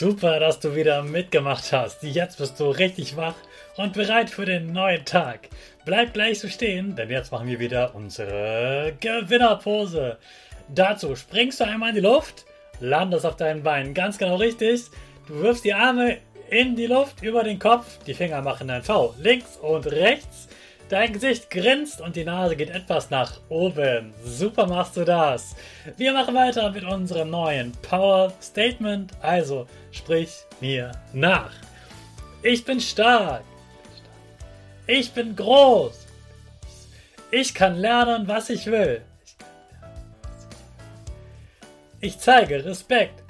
Super, dass du wieder mitgemacht hast. Jetzt bist du richtig wach und bereit für den neuen Tag. Bleib gleich so stehen, denn jetzt machen wir wieder unsere Gewinnerpose. Dazu springst du einmal in die Luft, landest auf deinen Beinen ganz genau richtig. Du wirfst die Arme in die Luft über den Kopf, die Finger machen ein V links und rechts. Dein Gesicht grinst und die Nase geht etwas nach oben. Super machst du das. Wir machen weiter mit unserem neuen Power Statement. Also sprich mir nach. Ich bin stark. Ich bin groß. Ich kann lernen, was ich will. Ich zeige Respekt.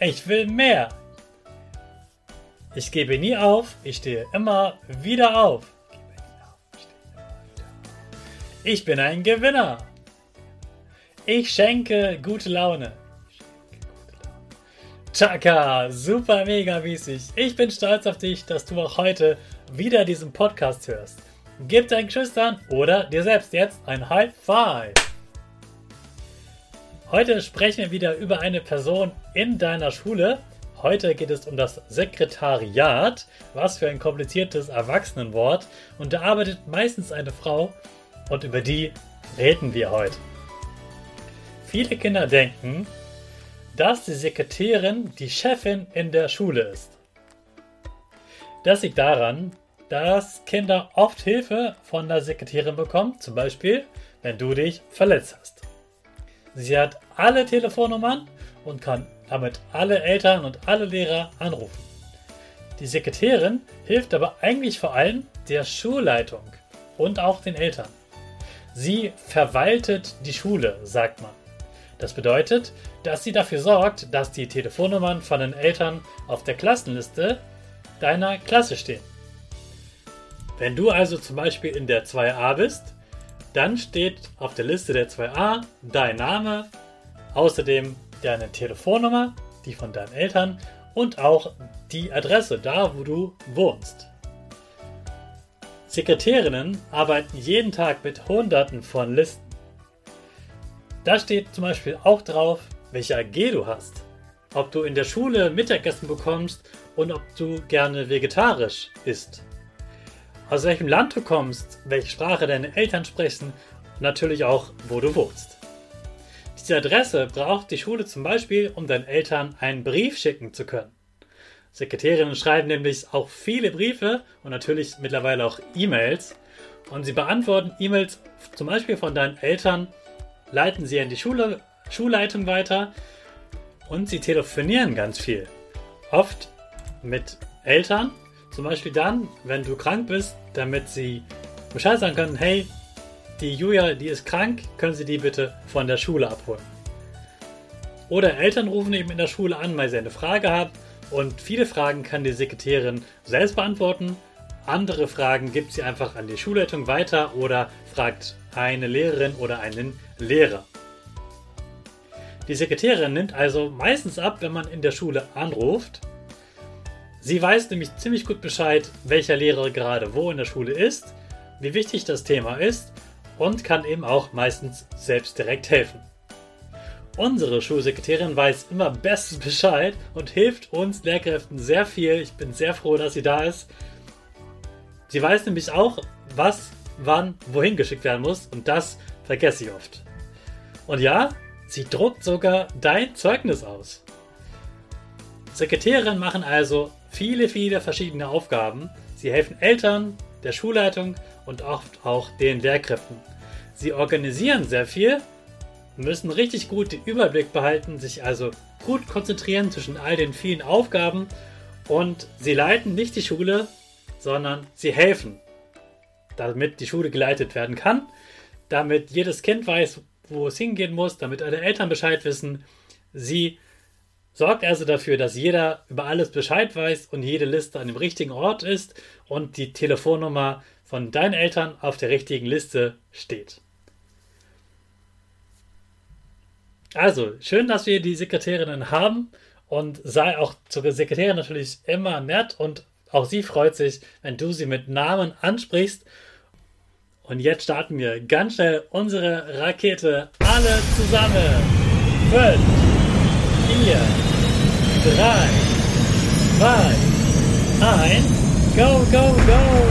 Ich will mehr. Ich gebe nie auf, ich stehe immer wieder auf. Ich bin ein Gewinner. Ich schenke gute Laune. Chaka, super mega mäßig. Ich bin stolz auf dich, dass du auch heute wieder diesen Podcast hörst. Gib deinen Geschwistern oder dir selbst jetzt ein High Five. Heute sprechen wir wieder über eine Person in deiner Schule, Heute geht es um das Sekretariat. Was für ein kompliziertes Erwachsenenwort. Und da arbeitet meistens eine Frau und über die reden wir heute. Viele Kinder denken, dass die Sekretärin die Chefin in der Schule ist. Das liegt daran, dass Kinder oft Hilfe von der Sekretärin bekommen, zum Beispiel, wenn du dich verletzt hast. Sie hat alle Telefonnummern und kann damit alle Eltern und alle Lehrer anrufen. Die Sekretärin hilft aber eigentlich vor allem der Schulleitung und auch den Eltern. Sie verwaltet die Schule, sagt man. Das bedeutet, dass sie dafür sorgt, dass die Telefonnummern von den Eltern auf der Klassenliste deiner Klasse stehen. Wenn du also zum Beispiel in der 2a bist, dann steht auf der Liste der 2a dein Name, außerdem deine Telefonnummer, die von deinen Eltern und auch die Adresse, da wo du wohnst. Sekretärinnen arbeiten jeden Tag mit Hunderten von Listen. Da steht zum Beispiel auch drauf, welche AG du hast, ob du in der Schule Mittagessen bekommst und ob du gerne vegetarisch isst. Aus welchem Land du kommst, welche Sprache deine Eltern sprechen und natürlich auch, wo du wohnst. Diese Adresse braucht die Schule zum Beispiel, um deinen Eltern einen Brief schicken zu können. Sekretärinnen schreiben nämlich auch viele Briefe und natürlich mittlerweile auch E-Mails. Und sie beantworten E-Mails zum Beispiel von deinen Eltern, leiten sie an die Schule, Schulleitung weiter und sie telefonieren ganz viel. Oft mit Eltern, zum Beispiel dann, wenn du krank bist, damit sie Bescheid sagen können, hey, die Julia, die ist krank, können Sie die bitte von der Schule abholen. Oder Eltern rufen eben in der Schule an, weil sie eine Frage haben und viele Fragen kann die Sekretärin selbst beantworten. Andere Fragen gibt sie einfach an die Schulleitung weiter oder fragt eine Lehrerin oder einen Lehrer. Die Sekretärin nimmt also meistens ab, wenn man in der Schule anruft. Sie weiß nämlich ziemlich gut Bescheid, welcher Lehrer gerade wo in der Schule ist, wie wichtig das Thema ist und kann eben auch meistens selbst direkt helfen. Unsere Schulsekretärin weiß immer bestens Bescheid und hilft uns Lehrkräften sehr viel. Ich bin sehr froh, dass sie da ist. Sie weiß nämlich auch, was, wann, wohin geschickt werden muss und das vergesse ich oft. Und ja, sie druckt sogar dein Zeugnis aus. Sekretärinnen machen also viele, viele verschiedene Aufgaben. Sie helfen Eltern, der Schulleitung und oft auch den Lehrkräften. Sie organisieren sehr viel, müssen richtig gut den Überblick behalten, sich also gut konzentrieren zwischen all den vielen Aufgaben und sie leiten nicht die Schule, sondern sie helfen, damit die Schule geleitet werden kann, damit jedes Kind weiß, wo es hingehen muss, damit alle Eltern Bescheid wissen. Sie sorgt also dafür, dass jeder über alles Bescheid weiß und jede Liste an dem richtigen Ort ist und die Telefonnummer von deinen Eltern auf der richtigen Liste steht. Also, schön, dass wir die Sekretärinnen haben und sei auch zur Sekretärin natürlich immer nett und auch sie freut sich, wenn du sie mit Namen ansprichst. Und jetzt starten wir ganz schnell unsere Rakete alle zusammen. 5, vier, drei, zwei, eins, go, go, go!